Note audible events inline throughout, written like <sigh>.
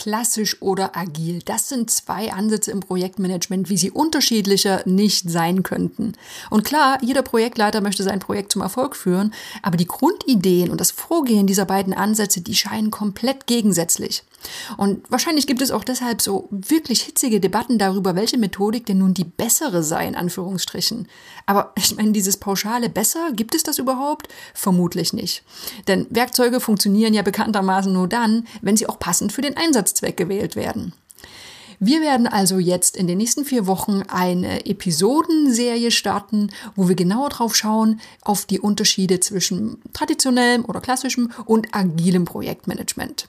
klassisch oder agil. Das sind zwei Ansätze im Projektmanagement, wie sie unterschiedlicher nicht sein könnten. Und klar, jeder Projektleiter möchte sein Projekt zum Erfolg führen, aber die Grundideen und das Vorgehen dieser beiden Ansätze, die scheinen komplett gegensätzlich. Und wahrscheinlich gibt es auch deshalb so wirklich hitzige Debatten darüber, welche Methodik denn nun die bessere sei, in Anführungsstrichen. Aber ich meine, dieses pauschale besser, gibt es das überhaupt? Vermutlich nicht. Denn Werkzeuge funktionieren ja bekanntermaßen nur dann, wenn sie auch passend für den Einsatzzweck gewählt werden. Wir werden also jetzt in den nächsten vier Wochen eine Episodenserie starten, wo wir genauer drauf schauen, auf die Unterschiede zwischen traditionellem oder klassischem und agilem Projektmanagement.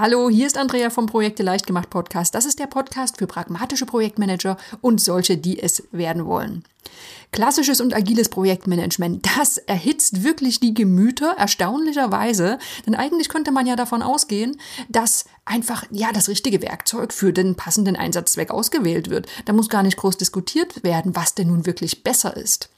Hallo, hier ist Andrea vom Projekte leicht gemacht Podcast. Das ist der Podcast für pragmatische Projektmanager und solche, die es werden wollen. Klassisches und agiles Projektmanagement, das erhitzt wirklich die Gemüter erstaunlicherweise, denn eigentlich könnte man ja davon ausgehen, dass einfach ja das richtige Werkzeug für den passenden Einsatzzweck ausgewählt wird. Da muss gar nicht groß diskutiert werden, was denn nun wirklich besser ist.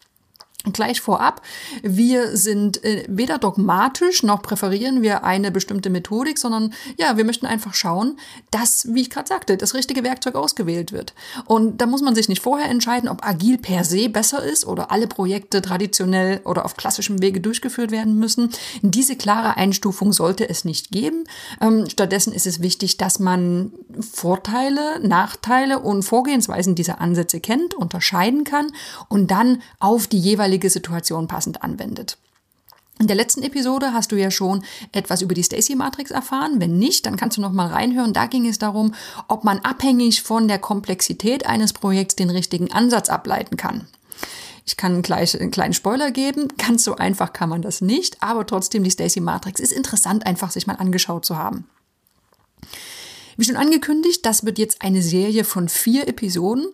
Gleich vorab, wir sind äh, weder dogmatisch noch präferieren wir eine bestimmte Methodik, sondern ja, wir möchten einfach schauen, dass, wie ich gerade sagte, das richtige Werkzeug ausgewählt wird. Und da muss man sich nicht vorher entscheiden, ob agil per se besser ist oder alle Projekte traditionell oder auf klassischem Wege durchgeführt werden müssen. Diese klare Einstufung sollte es nicht geben. Ähm, stattdessen ist es wichtig, dass man Vorteile, Nachteile und Vorgehensweisen dieser Ansätze kennt, unterscheiden kann und dann auf die jeweilige jeweilige Situation passend anwendet. In der letzten Episode hast du ja schon etwas über die Stacy-Matrix erfahren. Wenn nicht, dann kannst du noch mal reinhören. Da ging es darum, ob man abhängig von der Komplexität eines Projekts den richtigen Ansatz ableiten kann. Ich kann gleich einen kleinen Spoiler geben. <laughs> Ganz so einfach kann man das nicht, aber trotzdem die Stacy-Matrix ist interessant, einfach sich mal angeschaut zu haben. Wie schon angekündigt, das wird jetzt eine Serie von vier Episoden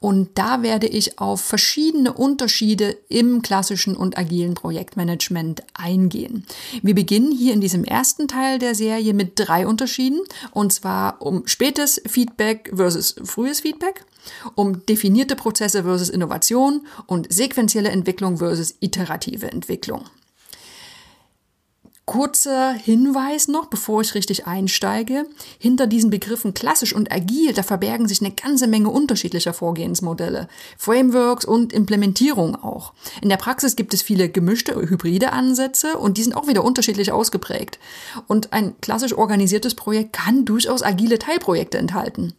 und da werde ich auf verschiedene Unterschiede im klassischen und agilen Projektmanagement eingehen. Wir beginnen hier in diesem ersten Teil der Serie mit drei Unterschieden und zwar um spätes Feedback versus frühes Feedback, um definierte Prozesse versus Innovation und sequentielle Entwicklung versus iterative Entwicklung. Kurzer Hinweis noch, bevor ich richtig einsteige. Hinter diesen Begriffen klassisch und agil, da verbergen sich eine ganze Menge unterschiedlicher Vorgehensmodelle, Frameworks und Implementierung auch. In der Praxis gibt es viele gemischte, hybride Ansätze und die sind auch wieder unterschiedlich ausgeprägt. Und ein klassisch organisiertes Projekt kann durchaus agile Teilprojekte enthalten.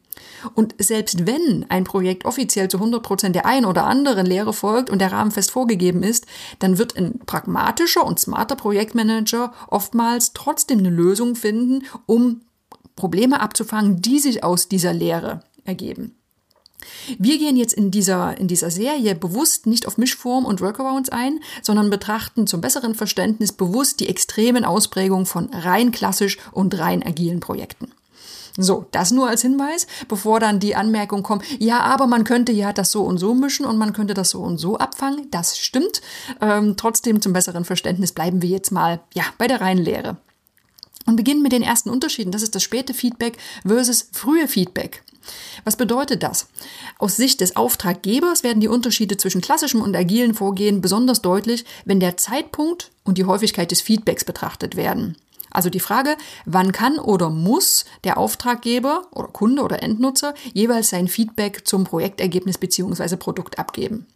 Und selbst wenn ein Projekt offiziell zu 100 Prozent der einen oder anderen Lehre folgt und der Rahmen fest vorgegeben ist, dann wird ein pragmatischer und smarter Projektmanager oftmals trotzdem eine Lösung finden, um Probleme abzufangen, die sich aus dieser Lehre ergeben. Wir gehen jetzt in dieser, in dieser Serie bewusst nicht auf Mischform und Workarounds ein, sondern betrachten zum besseren Verständnis bewusst die extremen Ausprägungen von rein klassisch und rein agilen Projekten. So, das nur als Hinweis, bevor dann die Anmerkung kommt, ja, aber man könnte ja das so und so mischen und man könnte das so und so abfangen. Das stimmt. Ähm, trotzdem zum besseren Verständnis bleiben wir jetzt mal ja, bei der reinen Lehre. Und beginnen mit den ersten Unterschieden. Das ist das späte Feedback versus frühe Feedback. Was bedeutet das? Aus Sicht des Auftraggebers werden die Unterschiede zwischen klassischem und agilen Vorgehen besonders deutlich, wenn der Zeitpunkt und die Häufigkeit des Feedbacks betrachtet werden. Also die Frage, wann kann oder muss der Auftraggeber oder Kunde oder Endnutzer jeweils sein Feedback zum Projektergebnis bzw. Produkt abgeben.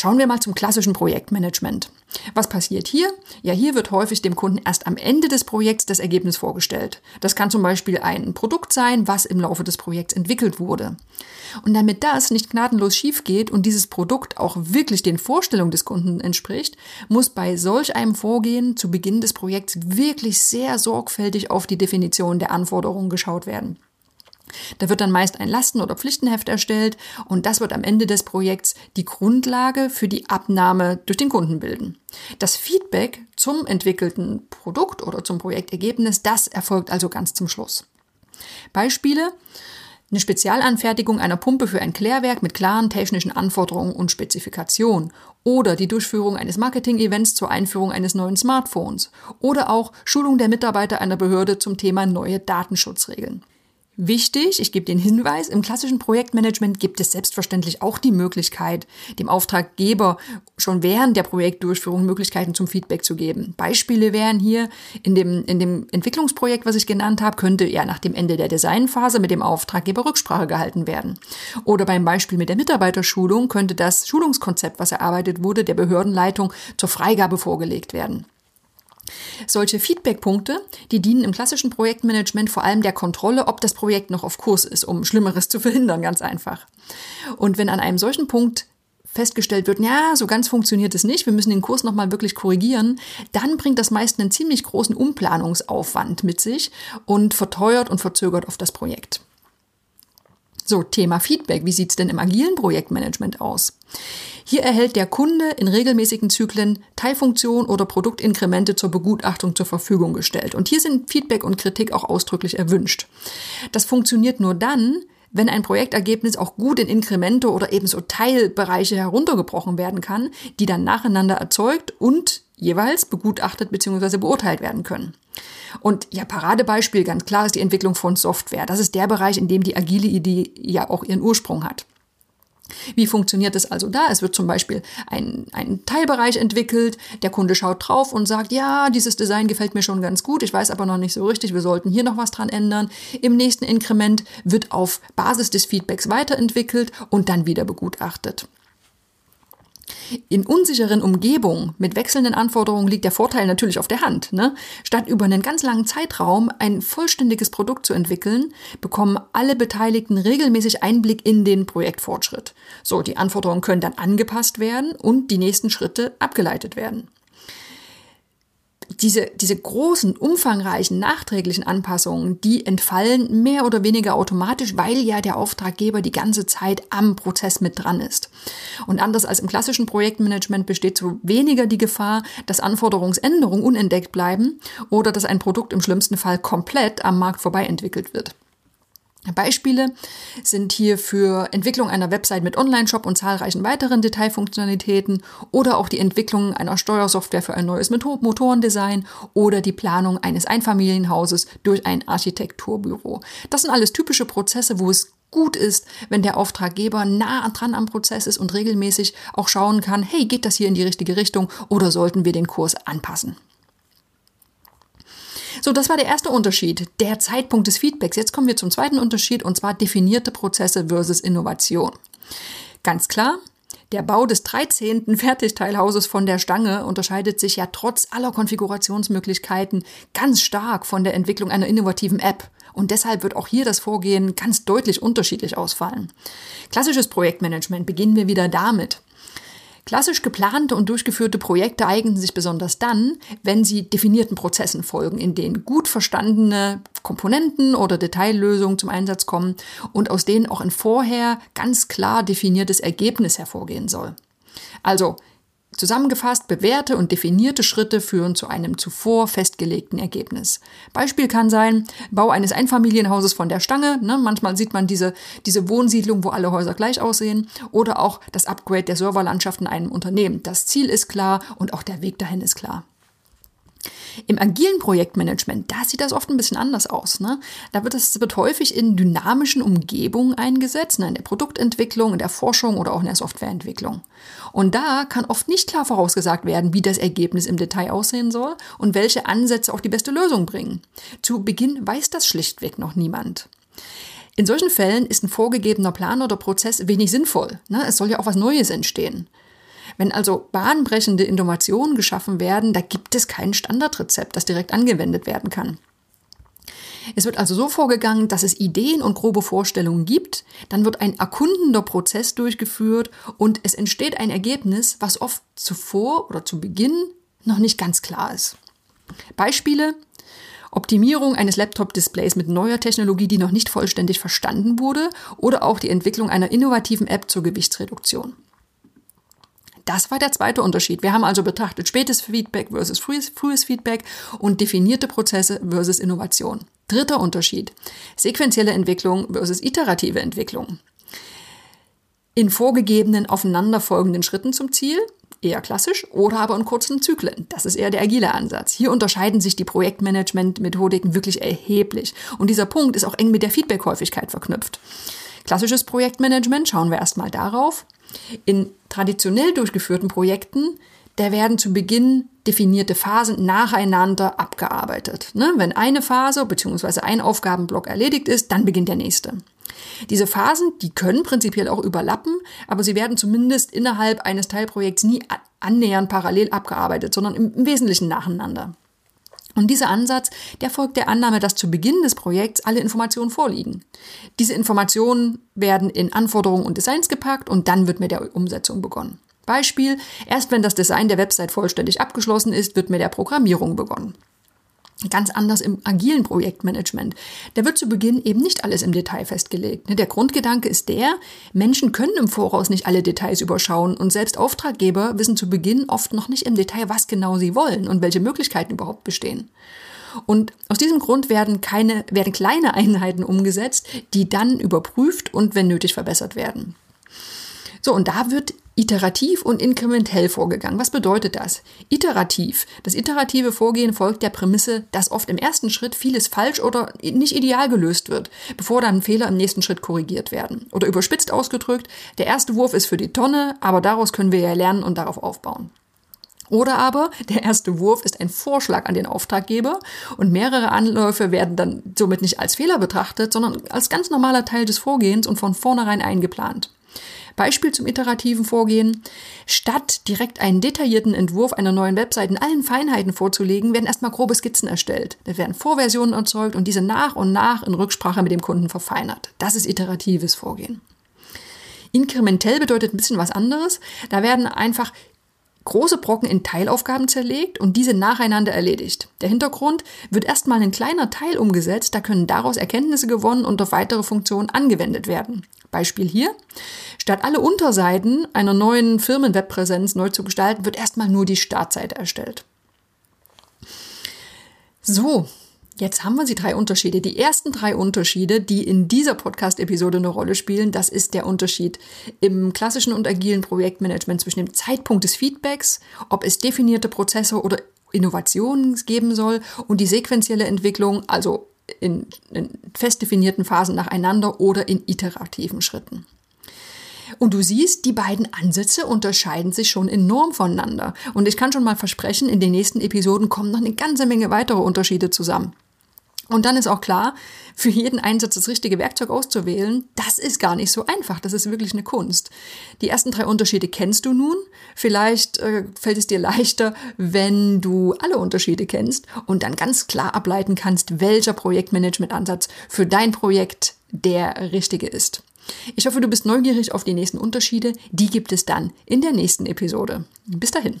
Schauen wir mal zum klassischen Projektmanagement. Was passiert hier? Ja, hier wird häufig dem Kunden erst am Ende des Projekts das Ergebnis vorgestellt. Das kann zum Beispiel ein Produkt sein, was im Laufe des Projekts entwickelt wurde. Und damit das nicht gnadenlos schief geht und dieses Produkt auch wirklich den Vorstellungen des Kunden entspricht, muss bei solch einem Vorgehen zu Beginn des Projekts wirklich sehr sorgfältig auf die Definition der Anforderungen geschaut werden. Da wird dann meist ein Lasten- oder Pflichtenheft erstellt und das wird am Ende des Projekts die Grundlage für die Abnahme durch den Kunden bilden. Das Feedback zum entwickelten Produkt oder zum Projektergebnis, das erfolgt also ganz zum Schluss. Beispiele eine Spezialanfertigung einer Pumpe für ein Klärwerk mit klaren technischen Anforderungen und Spezifikationen oder die Durchführung eines Marketing-Events zur Einführung eines neuen Smartphones oder auch Schulung der Mitarbeiter einer Behörde zum Thema neue Datenschutzregeln. Wichtig, ich gebe den Hinweis, im klassischen Projektmanagement gibt es selbstverständlich auch die Möglichkeit, dem Auftraggeber schon während der Projektdurchführung Möglichkeiten zum Feedback zu geben. Beispiele wären hier in dem, in dem Entwicklungsprojekt, was ich genannt habe, könnte ja nach dem Ende der Designphase mit dem Auftraggeber Rücksprache gehalten werden. Oder beim Beispiel mit der Mitarbeiterschulung könnte das Schulungskonzept, was erarbeitet wurde, der Behördenleitung zur Freigabe vorgelegt werden. Solche Feedbackpunkte, die dienen im klassischen Projektmanagement vor allem der Kontrolle, ob das Projekt noch auf Kurs ist, um Schlimmeres zu <laughs> verhindern, ganz einfach. Und wenn an einem solchen Punkt festgestellt wird, ja, so ganz funktioniert es nicht, wir müssen den Kurs nochmal wirklich korrigieren, dann bringt das meist einen ziemlich großen Umplanungsaufwand mit sich und verteuert und verzögert auf das Projekt. So, Thema Feedback. Wie sieht's denn im agilen Projektmanagement aus? Hier erhält der Kunde in regelmäßigen Zyklen Teilfunktionen oder Produktinkremente zur Begutachtung zur Verfügung gestellt. Und hier sind Feedback und Kritik auch ausdrücklich erwünscht. Das funktioniert nur dann, wenn ein Projektergebnis auch gut in Inkremente oder ebenso Teilbereiche heruntergebrochen werden kann, die dann nacheinander erzeugt und jeweils begutachtet bzw. beurteilt werden können. Und ja, Paradebeispiel ganz klar ist die Entwicklung von Software. Das ist der Bereich, in dem die agile Idee ja auch ihren Ursprung hat. Wie funktioniert es also da? Es wird zum Beispiel ein, ein Teilbereich entwickelt, der Kunde schaut drauf und sagt, ja, dieses Design gefällt mir schon ganz gut, ich weiß aber noch nicht so richtig, wir sollten hier noch was dran ändern. Im nächsten Inkrement wird auf Basis des Feedbacks weiterentwickelt und dann wieder begutachtet. In unsicheren Umgebungen mit wechselnden Anforderungen liegt der Vorteil natürlich auf der Hand. Ne? Statt über einen ganz langen Zeitraum ein vollständiges Produkt zu entwickeln, bekommen alle Beteiligten regelmäßig Einblick in den Projektfortschritt. So, die Anforderungen können dann angepasst werden und die nächsten Schritte abgeleitet werden diese, diese großen, umfangreichen, nachträglichen Anpassungen, die entfallen mehr oder weniger automatisch, weil ja der Auftraggeber die ganze Zeit am Prozess mit dran ist. Und anders als im klassischen Projektmanagement besteht so weniger die Gefahr, dass Anforderungsänderungen unentdeckt bleiben oder dass ein Produkt im schlimmsten Fall komplett am Markt vorbei entwickelt wird. Beispiele sind hier für Entwicklung einer Website mit Online-Shop und zahlreichen weiteren Detailfunktionalitäten oder auch die Entwicklung einer Steuersoftware für ein neues Motorendesign oder die Planung eines Einfamilienhauses durch ein Architekturbüro. Das sind alles typische Prozesse, wo es gut ist, wenn der Auftraggeber nah dran am Prozess ist und regelmäßig auch schauen kann, hey, geht das hier in die richtige Richtung oder sollten wir den Kurs anpassen? So, das war der erste Unterschied, der Zeitpunkt des Feedbacks. Jetzt kommen wir zum zweiten Unterschied und zwar definierte Prozesse versus Innovation. Ganz klar, der Bau des 13. <laughs> Fertigteilhauses von der Stange unterscheidet sich ja trotz aller Konfigurationsmöglichkeiten ganz stark von der Entwicklung einer innovativen App. Und deshalb wird auch hier das Vorgehen ganz deutlich unterschiedlich ausfallen. Klassisches Projektmanagement beginnen wir wieder damit. Klassisch geplante und durchgeführte Projekte eignen sich besonders dann, wenn sie definierten Prozessen folgen, in denen gut verstandene Komponenten oder Detaillösungen zum Einsatz kommen und aus denen auch ein vorher ganz klar definiertes Ergebnis hervorgehen soll. Also Zusammengefasst, bewährte und definierte Schritte führen zu einem zuvor festgelegten Ergebnis. Beispiel kann sein, Bau eines Einfamilienhauses von der Stange, ne, manchmal sieht man diese, diese Wohnsiedlung, wo alle Häuser gleich aussehen, oder auch das Upgrade der Serverlandschaft in einem Unternehmen. Das Ziel ist klar und auch der Weg dahin ist klar. Im agilen Projektmanagement, da sieht das oft ein bisschen anders aus. Ne? Da wird es wird häufig in dynamischen Umgebungen eingesetzt, ne? in der Produktentwicklung, in der Forschung oder auch in der Softwareentwicklung. Und da kann oft nicht klar vorausgesagt werden, wie das Ergebnis im Detail aussehen soll und welche Ansätze auch die beste Lösung bringen. Zu Beginn weiß das schlichtweg noch niemand. In solchen Fällen ist ein vorgegebener Plan oder Prozess wenig sinnvoll. Ne? Es soll ja auch was Neues entstehen. Wenn also bahnbrechende Innovationen geschaffen werden, da gibt es kein Standardrezept, das direkt angewendet werden kann. Es wird also so vorgegangen, dass es Ideen und grobe Vorstellungen gibt, dann wird ein erkundender Prozess durchgeführt und es entsteht ein Ergebnis, was oft zuvor oder zu Beginn noch nicht ganz klar ist. Beispiele Optimierung eines Laptop-Displays mit neuer Technologie, die noch nicht vollständig verstanden wurde, oder auch die Entwicklung einer innovativen App zur Gewichtsreduktion. Das war der zweite Unterschied. Wir haben also betrachtet spätes Feedback versus frühes, frühes Feedback und definierte Prozesse versus Innovation. Dritter Unterschied. Sequentielle Entwicklung versus iterative Entwicklung. In vorgegebenen aufeinanderfolgenden Schritten zum Ziel, eher klassisch, oder aber in kurzen Zyklen. Das ist eher der agile Ansatz. Hier unterscheiden sich die Projektmanagement-Methodiken wirklich erheblich. Und dieser Punkt ist auch eng mit der Feedback-Häufigkeit verknüpft. Klassisches Projektmanagement, schauen wir erstmal darauf. In traditionell durchgeführten Projekten, da werden zu Beginn definierte Phasen nacheinander abgearbeitet. Ne? Wenn eine Phase bzw. ein Aufgabenblock erledigt ist, dann beginnt der nächste. Diese Phasen, die können prinzipiell auch überlappen, aber sie werden zumindest innerhalb eines Teilprojekts nie annähernd parallel abgearbeitet, sondern im, im Wesentlichen nacheinander. Und dieser Ansatz, der folgt der Annahme, dass zu Beginn des Projekts alle Informationen vorliegen. Diese Informationen werden in Anforderungen und Designs gepackt und dann wird mit der Umsetzung begonnen. Beispiel, erst wenn das Design der Website vollständig abgeschlossen ist, wird mit der Programmierung begonnen. Ganz anders im agilen Projektmanagement. Da wird zu Beginn eben nicht alles im Detail festgelegt. Ne, der Grundgedanke ist der, Menschen können im Voraus nicht alle Details überschauen und selbst Auftraggeber wissen zu Beginn oft noch nicht im Detail, was genau sie wollen und welche Möglichkeiten überhaupt bestehen. Und aus diesem Grund werden keine, werden kleine Einheiten umgesetzt, die dann überprüft und wenn nötig verbessert werden. So, und da wird iterativ und inkrementell vorgegangen. Was bedeutet das? Iterativ. Das iterative Vorgehen folgt der Prämisse, dass oft im ersten Schritt vieles falsch oder nicht ideal gelöst wird, bevor dann Fehler im nächsten Schritt korrigiert werden. Oder überspitzt ausgedrückt, der erste Wurf ist für die Tonne, aber daraus können wir ja lernen und darauf aufbauen. Oder aber der erste Wurf ist ein Vorschlag an den Auftraggeber und mehrere Anläufe werden dann somit nicht als Fehler betrachtet, sondern als ganz normaler Teil des Vorgehens und von vornherein eingeplant. Beispiel zum iterativen Vorgehen. Statt direkt einen detaillierten Entwurf einer neuen Website in allen Feinheiten vorzulegen, werden erstmal grobe Skizzen erstellt. Da werden Vorversionen erzeugt und diese nach und nach in Rücksprache mit dem Kunden verfeinert. Das ist iteratives Vorgehen. Inkrementell bedeutet ein bisschen was anderes. Da werden einfach große Brocken in Teilaufgaben zerlegt und diese nacheinander erledigt. Der Hintergrund wird erstmal ein kleiner Teil umgesetzt, da können daraus Erkenntnisse gewonnen und auf weitere Funktionen angewendet werden. Beispiel hier. Statt alle Unterseiten einer neuen Firmenwebpräsenz neu zu gestalten, wird erstmal nur die Startseite erstellt. So, jetzt haben wir die drei Unterschiede. Die ersten drei Unterschiede, die in dieser Podcast-Episode eine Rolle spielen, das ist der Unterschied im klassischen und agilen Projektmanagement zwischen dem Zeitpunkt des Feedbacks, ob es definierte Prozesse oder Innovationen geben soll und die sequentielle Entwicklung, also in, in fest definierten Phasen nacheinander oder in iterativen Schritten. Und du siehst, die beiden Ansätze unterscheiden sich schon enorm voneinander. Und ich kann schon mal versprechen, in den nächsten Episoden kommen noch eine ganze Menge weitere Unterschiede zusammen. Und dann ist auch klar, für jeden Einsatz das richtige Werkzeug auszuwählen, das ist gar nicht so einfach. Das ist wirklich eine Kunst. Die ersten drei Unterschiede kennst du nun. Vielleicht äh, fällt es dir leichter, wenn du alle Unterschiede kennst und dann ganz klar ableiten kannst, welcher Projektmanagement-Ansatz für dein Projekt der richtige ist. Ich hoffe, du bist neugierig auf die nächsten Unterschiede. Die gibt es dann in der nächsten Episode. Bis dahin.